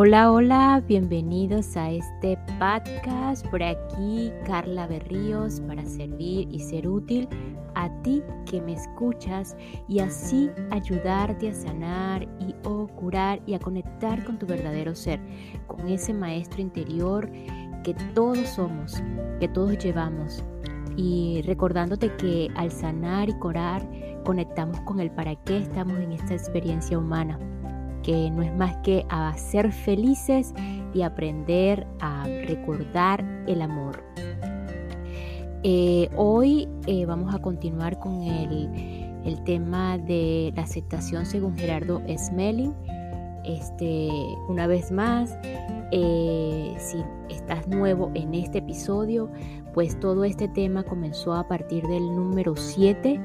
Hola, hola, bienvenidos a este podcast. Por aquí Carla Berríos para servir y ser útil a ti que me escuchas y así ayudarte a sanar y curar y a conectar con tu verdadero ser, con ese maestro interior que todos somos, que todos llevamos. Y recordándote que al sanar y curar conectamos con el para qué estamos en esta experiencia humana no es más que a ser felices y aprender a recordar el amor. Eh, hoy eh, vamos a continuar con el, tema de la aceptación según Gerardo Smelling. Este, una vez más, eh, si estás nuevo en este episodio, pues todo este tema comenzó a partir del número 7.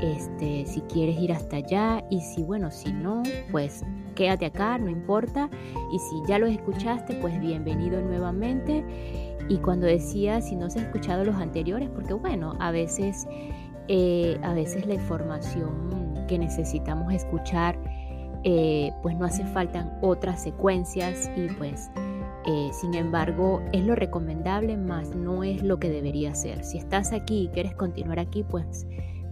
Este, si quieres ir hasta allá y si bueno, si no, pues quédate acá, no importa. Y si ya los escuchaste, pues bienvenido nuevamente. Y cuando decía si no se ha escuchado los anteriores, porque bueno, a veces, eh, a veces la información que necesitamos escuchar, eh, pues no hace falta otras secuencias y pues eh, sin embargo, es lo recomendable, más no es lo que debería ser. Si estás aquí y quieres continuar aquí, pues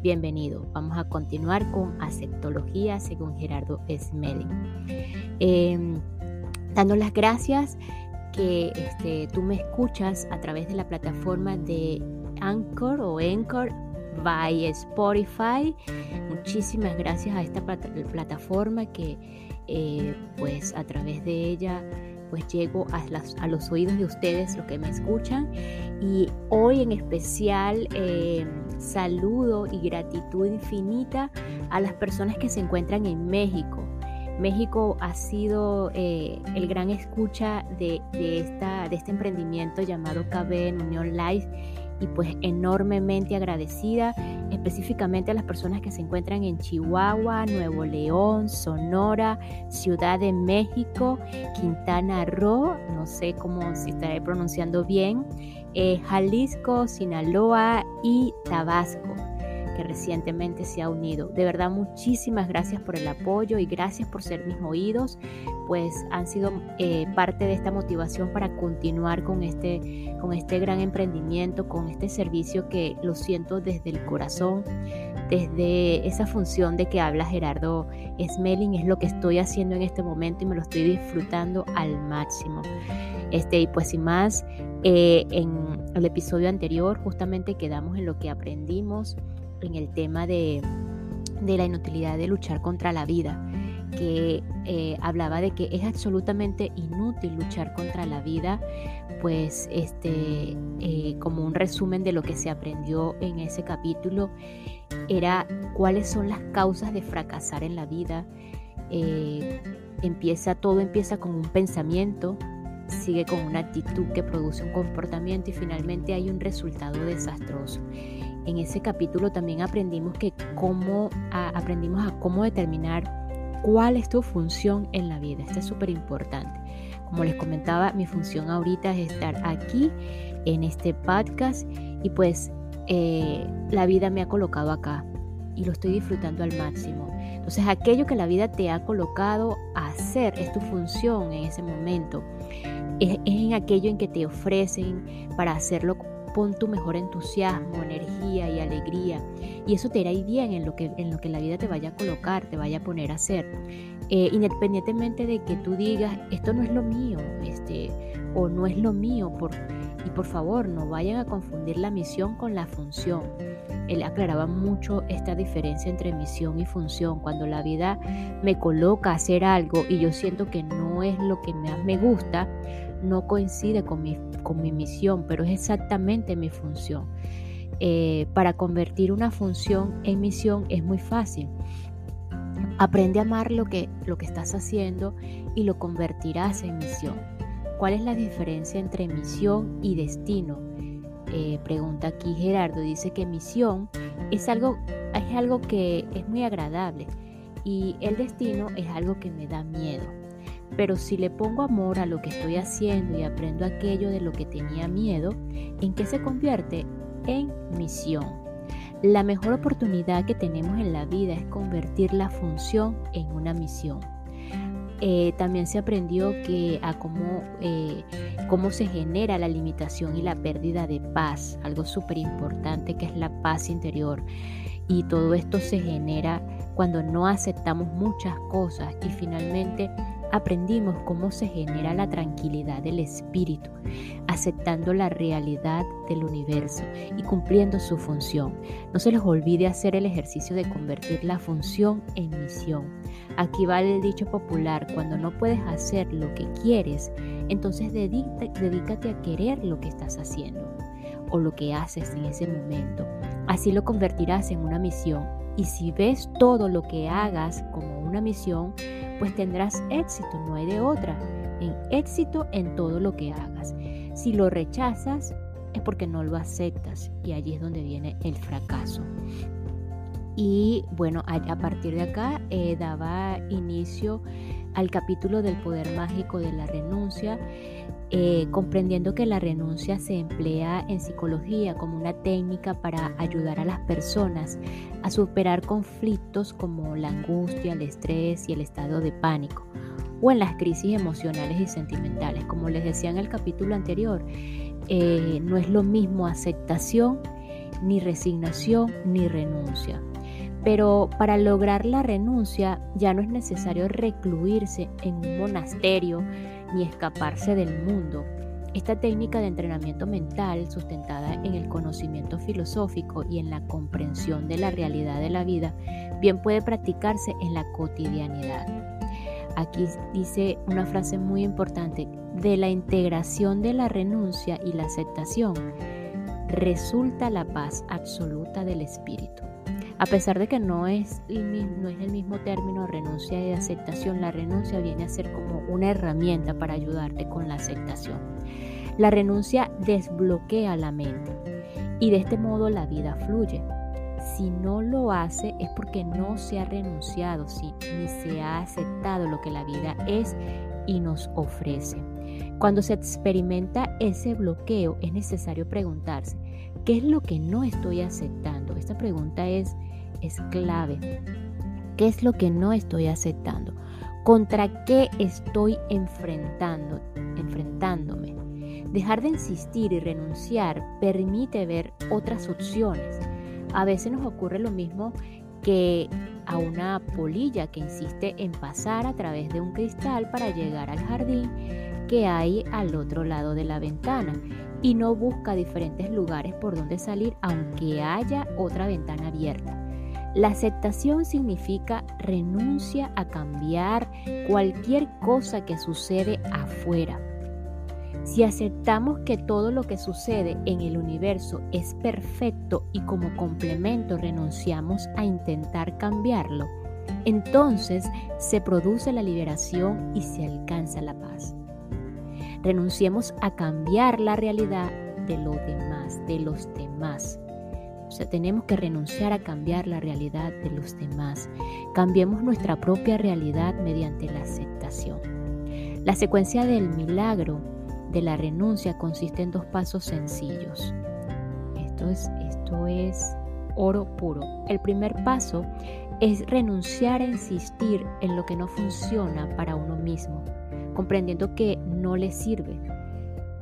Bienvenido. Vamos a continuar con aceptología según Gerardo Smelling. Em, dando las gracias que este, tú me escuchas a través de la plataforma de Anchor o Anchor by Spotify. Muchísimas gracias a esta plataforma que eh, pues a través de ella pues llego a, a, los oídos de ustedes, los que me escuchan. Y hoy en especial em, saludo y gratitud infinita a las personas que se encuentran en México. México ha sido eh, el gran escucha de, esta, de este emprendimiento llamado KB en Unión Live y pues enormemente agradecida específicamente a las personas que se encuentran en Chihuahua, Nuevo León, Sonora, Ciudad de México, Quintana Roo, no sé cómo si estaré pronunciando bien, eh, Jalisco, Sinaloa y Tabasco que recientemente se ha unido. De verdad, muchísimas gracias por el apoyo y gracias por ser mis oídos, pues han sido eh, parte de esta motivación para continuar con este, con este gran emprendimiento, con este servicio que lo siento desde el corazón, desde esa función de que habla Gerardo Smelling, es lo que estoy haciendo en este momento y me lo estoy disfrutando al máximo. Este, y pues sin más, eh, en el episodio anterior justamente quedamos en lo que aprendimos en el tema de, la inutilidad de luchar contra la vida, que eh, hablaba de que es absolutamente inútil luchar contra la vida, pues este, eh, como un resumen de lo que se aprendió en ese capítulo, era cuáles son las causas de fracasar en la vida. empieza, todo empieza con un pensamiento, sigue con una actitud que produce un comportamiento y finalmente hay un resultado desastroso. En ese capítulo también aprendimos que cómo aprendimos a cómo determinar cuál es tu función en la vida. Esto es súper importante. Como les comentaba, mi función ahorita es estar aquí en este podcast y pues eh, la vida me ha colocado acá y lo estoy disfrutando al máximo. Entonces aquello que la vida te ha colocado a hacer es tu función en ese momento es, en aquello en que te ofrecen para hacerlo pon tu mejor entusiasmo, energía y alegría. Y eso te irá bien en lo que, en lo que la vida te vaya a colocar, te vaya a poner a hacer. Eh, independientemente de que tú digas, esto no es lo mío, este, o no es lo mío, por, y por favor no vayan a confundir la misión con la función. Él aclaraba mucho esta diferencia entre misión y función. Cuando la vida me coloca a hacer algo y yo siento que no es lo que más me gusta, no coincide con mi, con mi misión, pero es exactamente mi función. Eh, para convertir una función en misión es muy fácil. Aprende a amar lo que, lo que estás haciendo y lo convertirás en misión. ¿Cuál es la diferencia entre misión y destino? Eh, pregunta aquí Gerardo. Dice que misión es algo, es algo que es muy agradable y el destino es algo que me da miedo. Pero si le pongo amor a lo que estoy haciendo y aprendo aquello de lo que tenía miedo, ¿en qué se convierte? En misión. La mejor oportunidad que tenemos en la vida es convertir la función en una misión. eh, también se aprendió que a cómo, eh, cómo se genera la limitación y la pérdida de paz, algo súper importante que es la paz interior. Y todo esto se genera cuando no aceptamos muchas cosas y finalmente aprendimos cómo se genera la tranquilidad del espíritu, aceptando la realidad del universo y cumpliendo su función. No se les olvide hacer el ejercicio de convertir la función en misión. Aquí vale el dicho popular, cuando no puedes hacer lo que quieres, entonces dedícate a querer lo que estás haciendo o lo que haces en ese momento. Así lo convertirás en una misión. Y si ves todo lo que hagas como una misión, pues tendrás éxito, no hay de otra, en éxito en todo lo que hagas. Si lo rechazas, es porque no lo aceptas y allí es donde viene el fracaso. Y bueno, a, partir de acá eh, daba inicio al capítulo del poder mágico de la renuncia, eh, comprendiendo que la renuncia se emplea en psicología como una técnica para ayudar a las personas a superar conflictos como la angustia, el estrés y el estado de pánico, o en las crisis emocionales y sentimentales. Como les decía en el capítulo anterior, eh, no es lo mismo aceptación, ni resignación, ni renuncia. Pero para lograr la renuncia ya no es necesario recluirse en un monasterio ni escaparse del mundo. Esta técnica de entrenamiento mental, sustentada en el conocimiento filosófico y en la comprensión de la realidad de la vida, bien puede practicarse en la cotidianidad. Aquí dice una frase muy importante, de la integración de la renuncia y la aceptación resulta la paz absoluta del espíritu. A pesar de que no es, no es el mismo término renuncia y aceptación, la renuncia viene a ser como una herramienta para ayudarte con la aceptación. La renuncia desbloquea la mente y de este modo la vida fluye. Si no lo hace es porque no se ha renunciado ni se ha aceptado lo que la vida es y nos ofrece. Cuando se experimenta ese bloqueo es necesario preguntarse, ¿qué es lo que no estoy aceptando? Esta pregunta es es clave. ¿Qué es lo que no estoy aceptando? ¿Contra qué estoy enfrentando, enfrentándome? Dejar de insistir y renunciar permite ver otras opciones. A veces nos ocurre lo mismo que a una polilla que insiste en pasar a través de un cristal para llegar al jardín que hay al otro lado de la ventana y no busca diferentes lugares por donde salir aunque haya otra ventana abierta. La aceptación significa renuncia a cambiar cualquier cosa que sucede afuera. Si aceptamos que todo lo que sucede en el universo es perfecto y como complemento renunciamos a intentar cambiarlo, entonces se produce la liberación y se alcanza la paz. Renunciemos a cambiar la realidad de los demás, de los demás. O sea, tenemos que renunciar a cambiar la realidad de los demás. Cambiemos nuestra propia realidad mediante la aceptación. La secuencia del milagro de la renuncia consiste en dos pasos sencillos. Esto es, esto es oro puro. El primer paso es renunciar a insistir en lo que no funciona para uno mismo, comprendiendo que no le sirve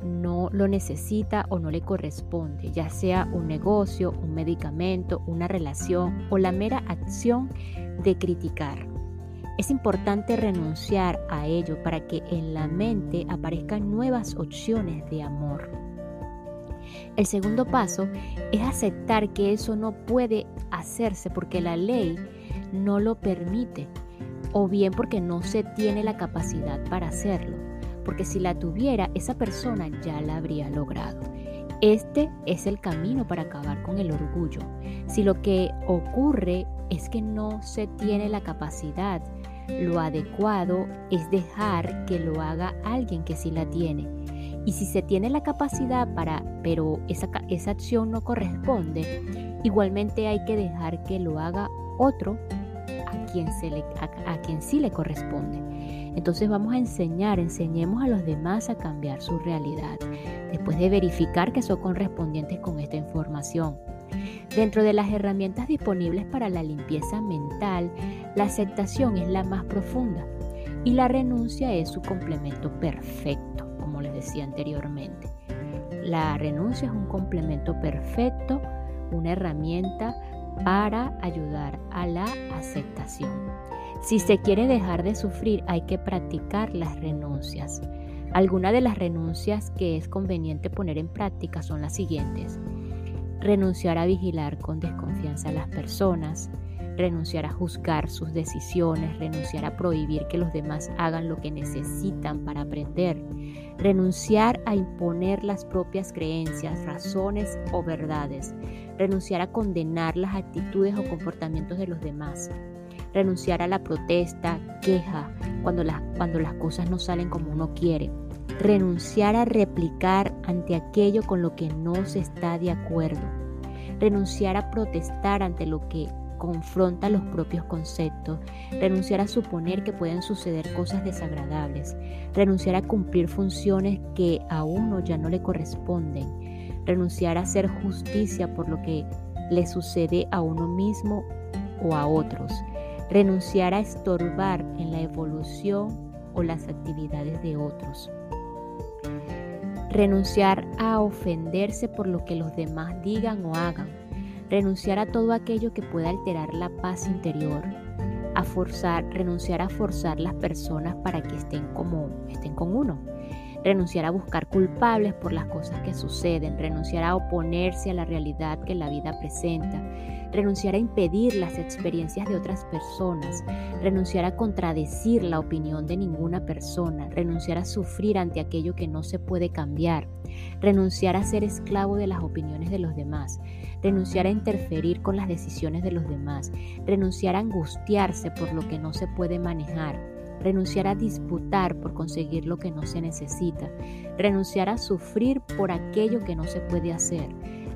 no lo necesita o no le corresponde, ya sea un negocio, un medicamento, una relación o la mera acción de criticar. Es importante renunciar a ello para que en la mente aparezcan nuevas opciones de amor. El segundo paso es aceptar que eso no puede hacerse porque la ley no lo permite o bien porque no se tiene la capacidad para hacerlo porque si la tuviera, esa persona ya la habría logrado. Este es el camino para acabar con el orgullo. Si lo que ocurre es que no se tiene la capacidad, lo adecuado es dejar que lo haga alguien que sí la tiene. Y si se tiene la capacidad para, pero esa, esa acción no corresponde, igualmente hay que dejar que lo haga otro le, a quien sí le corresponde. Entonces vamos a enseñar, enseñemos a los demás a cambiar su realidad, después de verificar que son correspondientes con esta información. Dentro de las herramientas disponibles para la limpieza mental, la aceptación es la más profunda. Y la renuncia es su complemento perfecto, como les decía anteriormente. La renuncia es un complemento perfecto, una herramienta para ayudar a la aceptación. Si se quiere dejar de sufrir, hay que practicar las renuncias. Algunas de las renuncias que es conveniente poner en práctica son las siguientes. Renunciar a vigilar con desconfianza a las personas, renunciar a juzgar sus decisiones, renunciar a prohibir que los demás hagan lo que necesitan para aprender, renunciar a imponer las propias creencias, razones o verdades, renunciar a condenar las actitudes o comportamientos de los demás, renunciar a la protesta, queja, cuando las, cuando las cosas no salen como uno quiere, renunciar a replicar ante aquello con lo que no se está de acuerdo, renunciar a protestar ante lo que confronta los propios conceptos, renunciar a suponer que pueden suceder cosas desagradables, renunciar a cumplir funciones que a uno ya no le corresponden, renunciar a hacer justicia por lo que le sucede a uno mismo o a otros, renunciar a estorbar en la evolución o las actividades de otros. Renunciar a ofenderse por lo que los demás digan o hagan. Renunciar a todo aquello que pueda alterar la paz interior. A forzar, renunciar a forzar las personas para que estén como estén con uno renunciar a buscar culpables por las cosas que suceden, renunciar a oponerse a la realidad que la vida presenta, renunciar a impedir las experiencias de otras personas, renunciar a contradecir la opinión de ninguna persona, renunciar a sufrir ante aquello que no se puede cambiar, renunciar a ser esclavo de las opiniones de los demás, renunciar a interferir con las decisiones de los demás, renunciar a angustiarse por lo que no se puede manejar, renunciar a disputar por conseguir lo que no se necesita, renunciar a sufrir por aquello que no se puede hacer,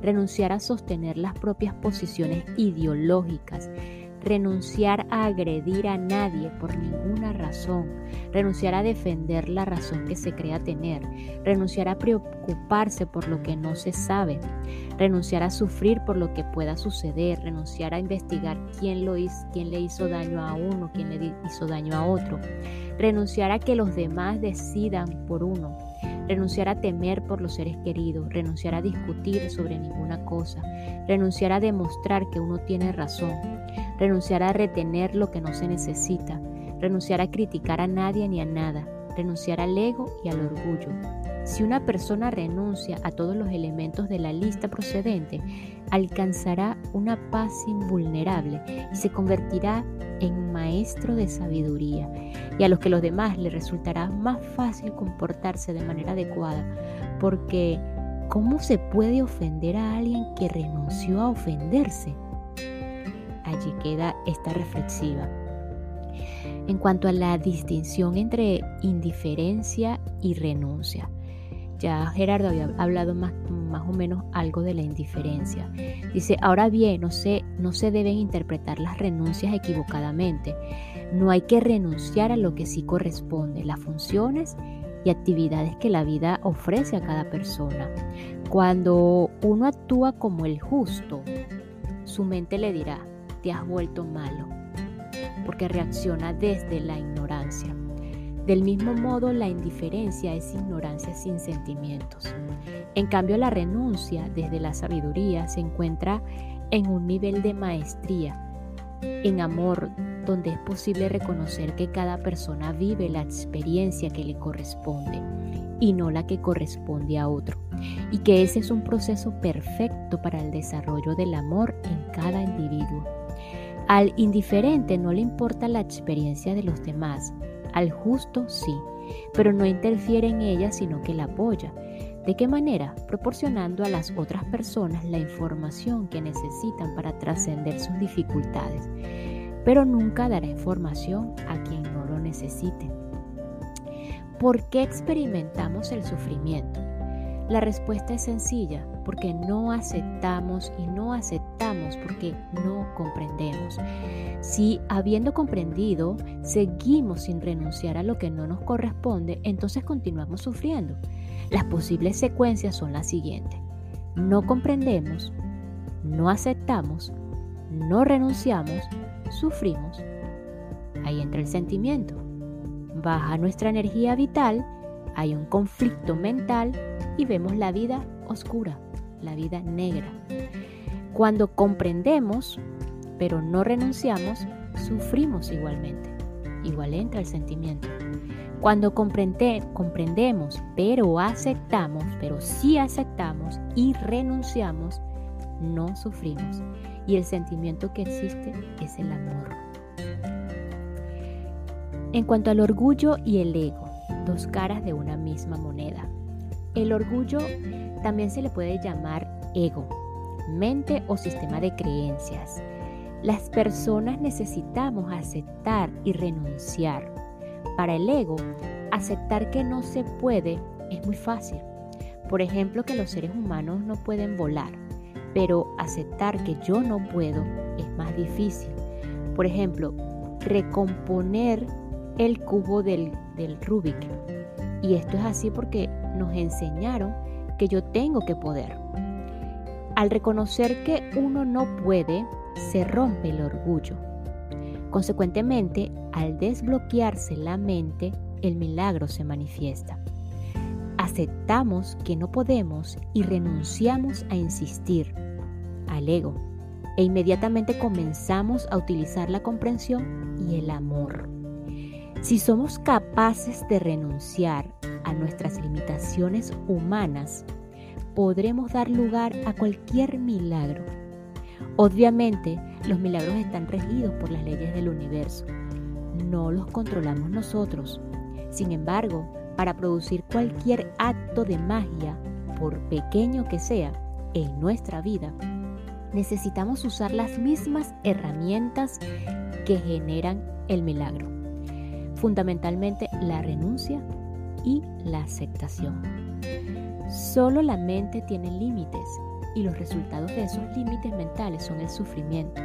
renunciar a sostener las propias posiciones ideológicas, renunciar a agredir a nadie por ninguna razón, renunciar a defender la razón que se crea tener, renunciar a preocuparse por lo que no se sabe, renunciar a sufrir por lo que pueda suceder, renunciar a investigar quién, lo hizo, quién le hizo daño a uno, quién le hizo daño a otro, renunciar a que los demás decidan por uno, renunciar a temer por los seres queridos, renunciar a discutir sobre ninguna cosa, renunciar a demostrar que uno tiene razón, renunciar a retener lo que no se necesita, renunciar a criticar a nadie ni a nada, renunciar al ego y al orgullo. Si una persona renuncia a todos los elementos de la lista procedente, alcanzará una paz invulnerable y se convertirá en maestro de sabiduría, y a los que los demás le resultará más fácil comportarse de manera adecuada, porque ¿cómo se puede ofender a alguien que renunció a ofenderse? Allí queda esta reflexiva. En cuanto a la distinción entre indiferencia y renuncia, ya Gerardo había hablado más, más, o menos algo de la indiferencia. Dice, ahora bien, no se, no se deben interpretar las renuncias equivocadamente. No hay que renunciar a lo que sí corresponde, las funciones y actividades que la vida ofrece a cada persona. Cuando uno actúa como el justo, su mente le dirá, te has vuelto malo, porque reacciona desde la ignorancia. Del mismo modo, la indiferencia es ignorancia sin sentimientos. En cambio, la renuncia desde la sabiduría se encuentra en un nivel de maestría, en amor, donde es posible reconocer que cada persona vive la experiencia que le corresponde y no la que corresponde a otro, y que ese es un proceso perfecto para el desarrollo del amor en cada individuo. Al indiferente no le importa la experiencia de los demás, al justo sí, pero no interfiere en ella sino que la apoya. ¿De qué manera? Proporcionando a las otras personas la información que necesitan para trascender sus dificultades, pero nunca dará información a quien no lo necesite. ¿Por qué experimentamos el sufrimiento? La respuesta es sencilla, porque no aceptamos y no aceptamos porque no comprendemos. Si habiendo comprendido seguimos sin renunciar a lo que no nos corresponde, entonces continuamos sufriendo. Las posibles secuencias son las siguientes. No comprendemos, no aceptamos, no renunciamos, sufrimos. Ahí entra el sentimiento. baja nuestra energía vital, hay un conflicto mental y vemos la vida oscura, la vida negra. Cuando comprendemos, pero no renunciamos, sufrimos igualmente. Igual entra el sentimiento. Cuando comprende, comprendemos, pero aceptamos, pero sí aceptamos y renunciamos, no sufrimos. Y el sentimiento que existe es el amor. En cuanto al orgullo y el ego, dos caras de una misma moneda. El orgullo también se le puede llamar ego, mente o sistema de creencias. Las personas necesitamos aceptar y renunciar. Para el ego, aceptar que no se puede es muy fácil. Por ejemplo, que los seres humanos no pueden volar, pero aceptar que yo no puedo es más difícil. Por ejemplo, recomponer el cubo del, del Rubik. Y esto es así porque nos enseñaron que yo tengo que poder. Al reconocer que uno no puede, se rompe el orgullo. Consecuentemente, al desbloquearse la mente, el milagro se manifiesta. Aceptamos que no podemos y renunciamos a insistir al ego e inmediatamente comenzamos a utilizar la comprensión y el amor. Si somos capaces de renunciar a nuestras limitaciones humanas, podremos dar lugar a cualquier milagro. Obviamente, los milagros están regidos por las leyes del universo. No los controlamos nosotros. Sin embargo, para producir cualquier acto de magia, por pequeño que sea, en nuestra vida, necesitamos usar las mismas herramientas que generan el milagro fundamentalmente la renuncia y la aceptación. Solo la mente tiene límites y los resultados de esos límites mentales son el sufrimiento,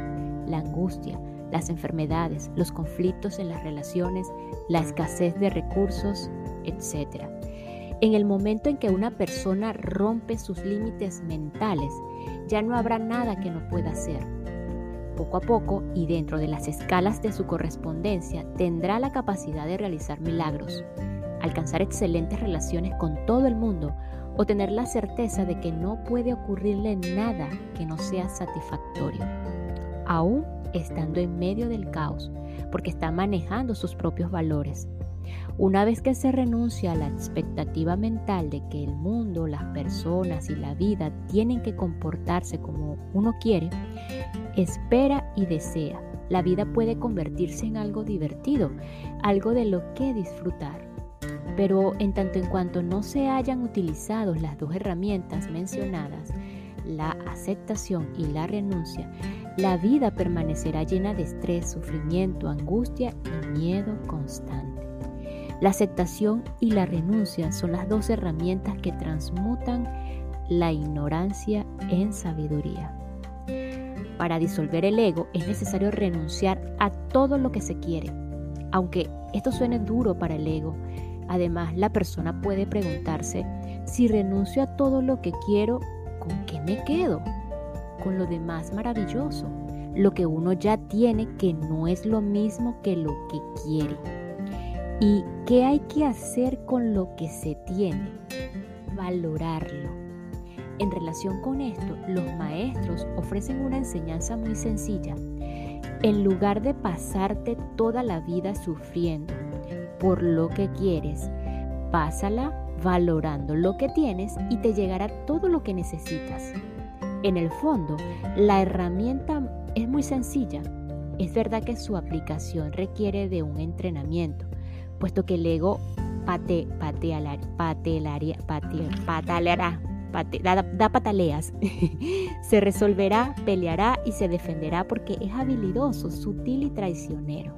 la angustia, las enfermedades, los conflictos en las relaciones, la escasez de recursos, etc. En el momento en que una persona rompe sus límites mentales, ya no habrá nada que no pueda hacer poco a poco y dentro de las escalas de su correspondencia tendrá la capacidad de realizar milagros, alcanzar excelentes relaciones con todo el mundo o tener la certeza de que no puede ocurrirle nada que no sea satisfactorio, aún estando en medio del caos, porque está manejando sus propios valores. Una vez que se renuncia a la expectativa mental de que el mundo, las personas y la vida tienen que comportarse como uno quiere, espera y desea. La vida puede convertirse en algo divertido, algo de lo que disfrutar. Pero en tanto en cuanto no se hayan utilizado las dos herramientas mencionadas, la aceptación y la renuncia, la vida permanecerá llena de estrés, sufrimiento, angustia y miedo constante. La aceptación y la renuncia son las dos herramientas que transmutan la ignorancia en sabiduría. Para disolver el ego es necesario renunciar a todo lo que se quiere. Aunque esto suene duro para el ego, además la persona puede preguntarse, si renuncio a todo lo que quiero, ¿con qué me quedo? Con lo demás maravilloso, lo que uno ya tiene que no es lo mismo que lo que quiere. ¿Y qué hay que hacer con lo que se tiene? Valorarlo en relación con esto, los maestros ofrecen una enseñanza muy sencilla. En lugar de pasarte toda la vida sufriendo por lo que quieres, pásala valorando lo que tienes y te llegará todo lo que necesitas. En el fondo, la herramienta es muy sencilla. Es verdad que su aplicación requiere de un entrenamiento, puesto que el ego pate, da, pataleas. se resolverá, peleará y se defenderá porque es habilidoso, sutil y traicionero.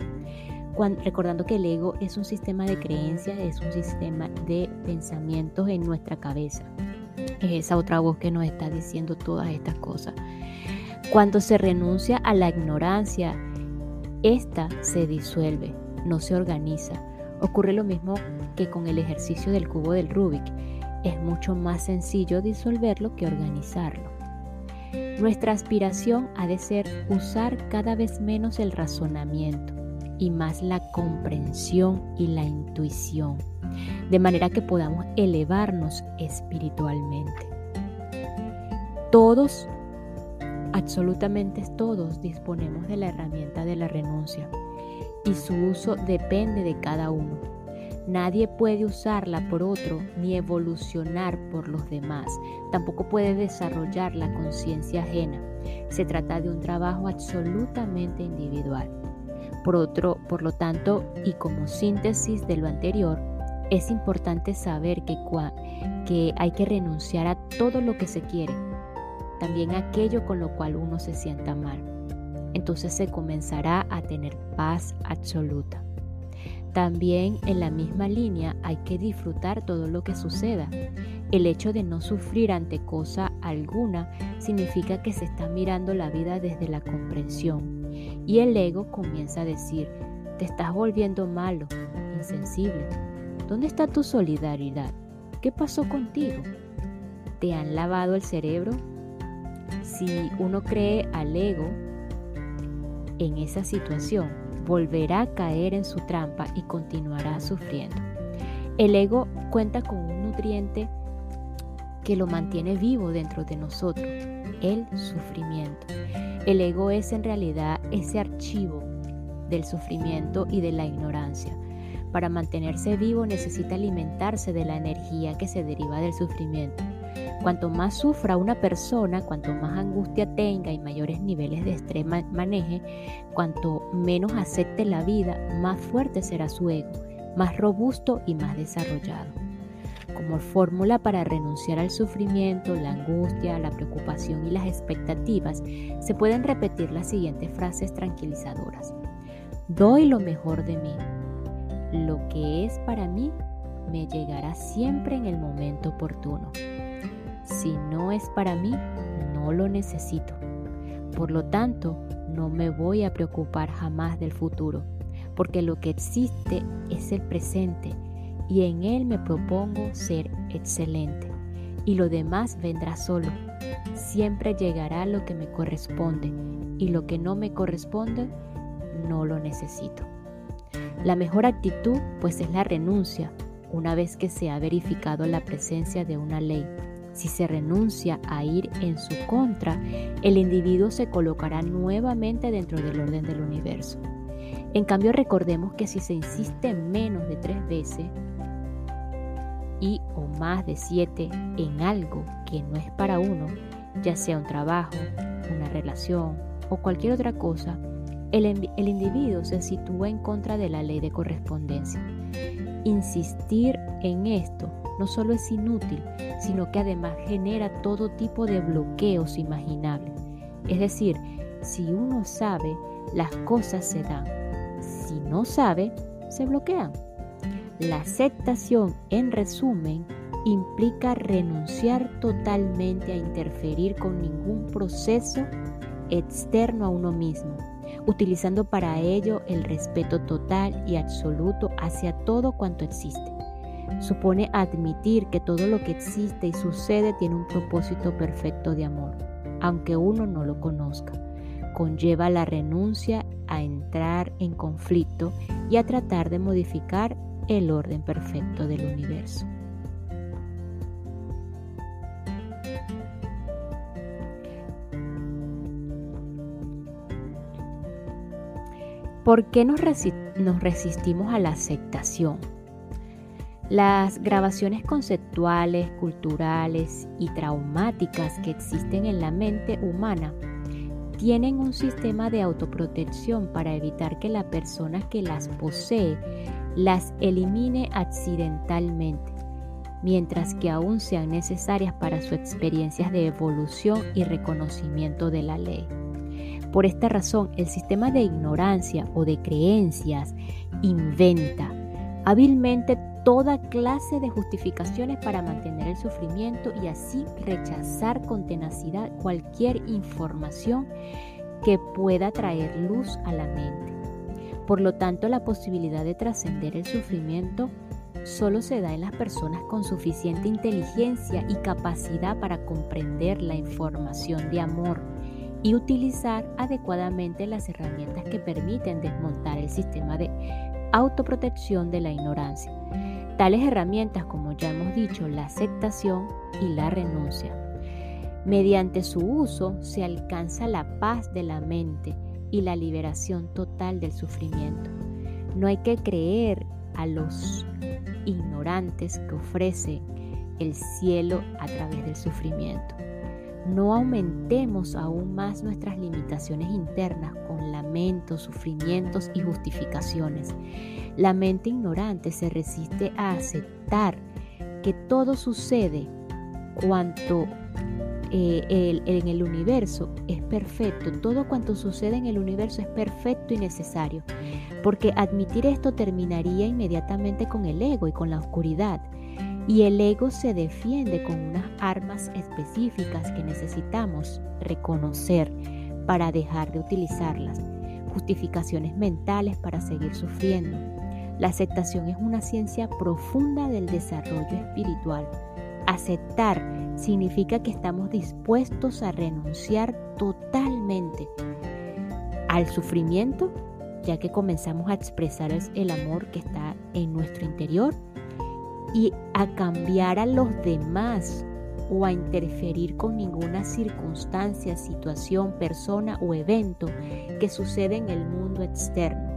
Recordando que el ego es un sistema de creencias, es un sistema de pensamientos en nuestra cabeza. Es esa otra voz que nos está diciendo todas estas cosas. Cuando se renuncia a la ignorancia, esta se disuelve, no se organiza. Ocurre lo mismo que con el ejercicio del cubo del Rubik es mucho más sencillo disolverlo que organizarlo. Nuestra aspiración ha de ser usar cada vez menos el razonamiento, y más la comprensión y la intuición, de manera que podamos elevarnos espiritualmente. Todos, absolutamente todos, disponemos de la herramienta de la renuncia y su uso depende de cada uno. Nadie puede usarla por otro ni evolucionar por los demás. Tampoco puede desarrollar la conciencia ajena. Se trata de un trabajo absolutamente individual. Por otro, por lo tanto, y como síntesis de lo anterior, es importante saber que, que hay que renunciar a todo lo que se quiere, también aquello con lo cual uno se sienta mal. Entonces se comenzará a tener paz absoluta. También en la misma línea hay que disfrutar todo lo que suceda. El hecho de no sufrir ante cosa alguna significa que se está mirando la vida desde la comprensión y el ego comienza a decir, te estás volviendo malo, insensible. ¿Dónde está tu solidaridad? ¿Qué pasó contigo? ¿Te han lavado el cerebro? Si uno cree al ego en esa situación, volverá a caer en su trampa y continuará sufriendo. El ego cuenta con un nutriente que lo mantiene vivo dentro de nosotros, el sufrimiento. El ego es en realidad ese archivo del sufrimiento y de la ignorancia. Para mantenerse vivo necesita alimentarse de la energía que se deriva del sufrimiento. Cuanto más sufra una persona, cuanto más angustia tenga y mayores niveles de estrés maneje, cuanto menos acepte la vida, más fuerte será su ego, más robusto y más desarrollado. Como fórmula para renunciar al sufrimiento, la angustia, la preocupación y las expectativas, se pueden repetir las siguientes frases tranquilizadoras. Doy lo mejor de mí. Lo que es para mí me llegará siempre en el momento oportuno. Si no es para mí, no lo necesito. Por lo tanto, no me voy a preocupar jamás del futuro, porque lo que existe es el presente y en él me propongo ser excelente. Y lo demás vendrá solo. Siempre llegará lo que me corresponde y lo que no me corresponde no lo necesito. La mejor actitud pues es la renuncia una vez que se ha verificado la presencia de una ley si se renuncia a ir en su contra, el individuo se colocará nuevamente dentro del orden del universo. En cambio, recordemos que si se insiste menos de tres veces o más de siete en algo que no es para uno, ya sea un trabajo, una relación o cualquier otra cosa, el, el individuo se sitúa en contra de la ley de correspondencia. Insistir en esto no solo es inútil, sino que además genera todo tipo de bloqueos imaginables. Es decir, si uno sabe, las cosas se dan. Si no sabe, se bloquean. La aceptación, en resumen, implica renunciar totalmente a interferir con ningún proceso externo a uno mismo, utilizando para ello el respeto total y absoluto hacia todo cuanto existe supone admitir que todo lo que existe y sucede tiene un propósito perfecto de amor, aunque uno no lo conozca. Conlleva la renuncia a entrar en conflicto y a tratar de modificar el orden perfecto del universo. ¿Por qué nos, resistimos a la aceptación? Las grabaciones conceptuales, culturales y traumáticas que existen en la mente humana tienen un sistema de autoprotección para evitar que la persona que las posee las elimine accidentalmente, mientras que aún sean necesarias para sus experiencias de evolución y reconocimiento de la ley. Por esta razón, el sistema de ignorancia o de creencias inventa hábilmente toda clase de justificaciones para mantener el sufrimiento y así rechazar con tenacidad cualquier información que pueda traer luz a la mente. Por lo tanto, la posibilidad de trascender el sufrimiento solo se da en las personas con suficiente inteligencia y capacidad para comprender la información de amor y utilizar adecuadamente las herramientas que permiten desmontar el sistema de autoprotección de la ignorancia. Tales herramientas, como ya hemos dicho, la aceptación y la renuncia. Mediante su uso se alcanza la paz de la mente y la liberación total del sufrimiento. No hay que creer a los ignorantes que ofrece el cielo a través del sufrimiento. No aumentemos aún más nuestras limitaciones internas con lamentos, sufrimientos y justificaciones. La mente ignorante se resiste a aceptar que todo sucede cuanto eh, en el universo es perfecto, todo cuanto sucede en el universo es perfecto y necesario, porque admitir esto terminaría inmediatamente con el ego y con la oscuridad. Y el ego se defiende con unas armas específicas que necesitamos reconocer para dejar de utilizarlas. Justificaciones mentales para seguir sufriendo. La aceptación es una ciencia profunda del desarrollo espiritual. Aceptar significa que estamos dispuestos a renunciar totalmente al sufrimiento, ya que comenzamos a expresar el amor que está en nuestro interior y a cambiar a los demás o a interferir con ninguna circunstancia, situación, persona o evento que sucede en el mundo externo.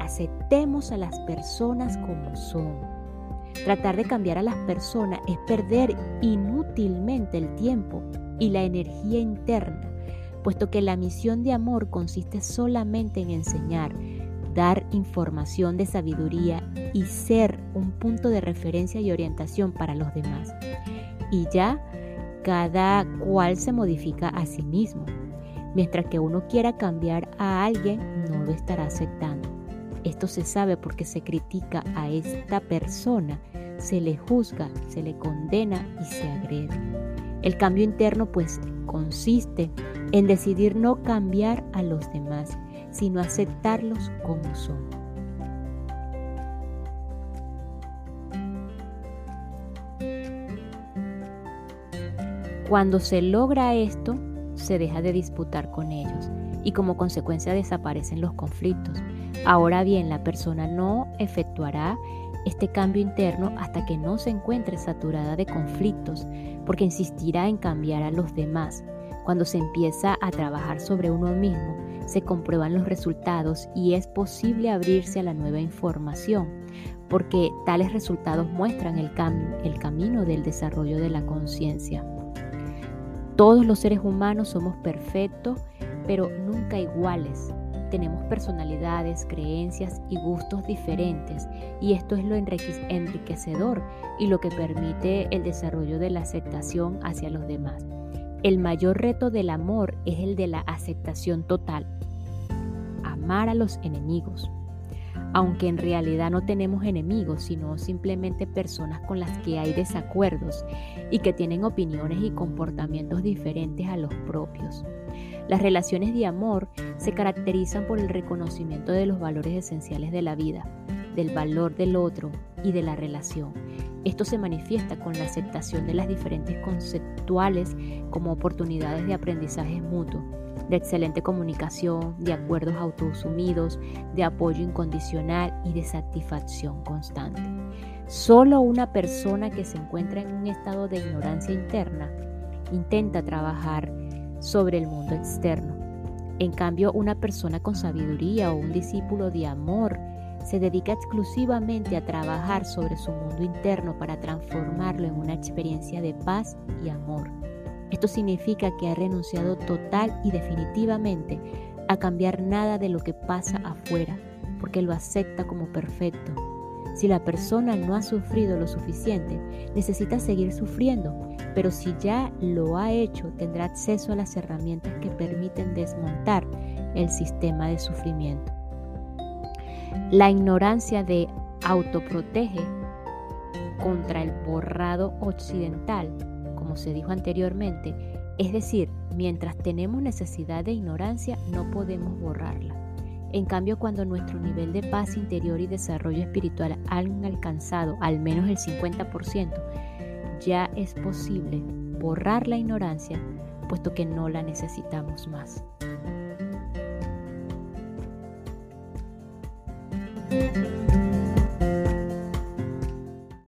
Aceptemos a las personas como son. Tratar de cambiar a las personas es perder inútilmente el tiempo y la energía interna, puesto que la misión de amor consiste solamente en enseñar, dar información de sabiduría y ser un punto de referencia y orientación para los demás. Y ya cada cual se modifica a sí mismo. Mientras que uno quiera cambiar a alguien, no lo estará aceptando. Esto se sabe porque se critica a esta persona, se le juzga, se le condena y se agrede. El cambio interno pues consiste en decidir no cambiar a los demás, sino aceptarlos como son. Cuando se logra esto, se deja de disputar con ellos y como consecuencia desaparecen los conflictos. Ahora bien, la persona no efectuará este cambio interno hasta que no se encuentre saturada de conflictos, porque insistirá en cambiar a los demás. Cuando se empieza a trabajar sobre uno mismo, se comprueban los resultados y es posible abrirse a la nueva información, porque tales resultados muestran el, el camino del desarrollo de la conciencia. Todos los seres humanos somos perfectos, pero nunca iguales. Tenemos personalidades, creencias y gustos diferentes y esto es lo enriquecedor y lo que permite el desarrollo de la aceptación hacia los demás. El mayor reto del amor es el de la aceptación total. Amar a los enemigos. Aunque en realidad no tenemos enemigos, sino simplemente personas con las que hay desacuerdos y que tienen opiniones y comportamientos diferentes a los propios. Las relaciones de amor se caracterizan por el reconocimiento de los valores esenciales de la vida, del valor del otro y de la relación esto se manifiesta con la aceptación de las diferentes conceptuales como oportunidades de aprendizaje mutuo, de excelente comunicación, de acuerdos autoasumidos, de apoyo incondicional y de satisfacción constante. Solo una persona que se encuentra en un estado de ignorancia interna intenta trabajar sobre el mundo externo. En cambio, una persona con sabiduría o un discípulo de amor se dedica exclusivamente a trabajar sobre su mundo interno para transformarlo en una experiencia de paz y amor. Esto significa que ha renunciado total y definitivamente a cambiar nada de lo que pasa afuera, porque lo acepta como perfecto. Si la persona no ha sufrido lo suficiente, necesita seguir sufriendo, pero si ya lo ha hecho, tendrá acceso a las herramientas que permiten desmontar el sistema de sufrimiento. La ignorancia de autoprotege contra el borrado occidental, se dijo anteriormente, es decir, mientras tenemos necesidad de ignorancia no podemos borrarla. En cambio, cuando nuestro nivel de paz interior y desarrollo espiritual han alcanzado al menos el 50%, ya es posible borrar la ignorancia puesto que no la necesitamos más.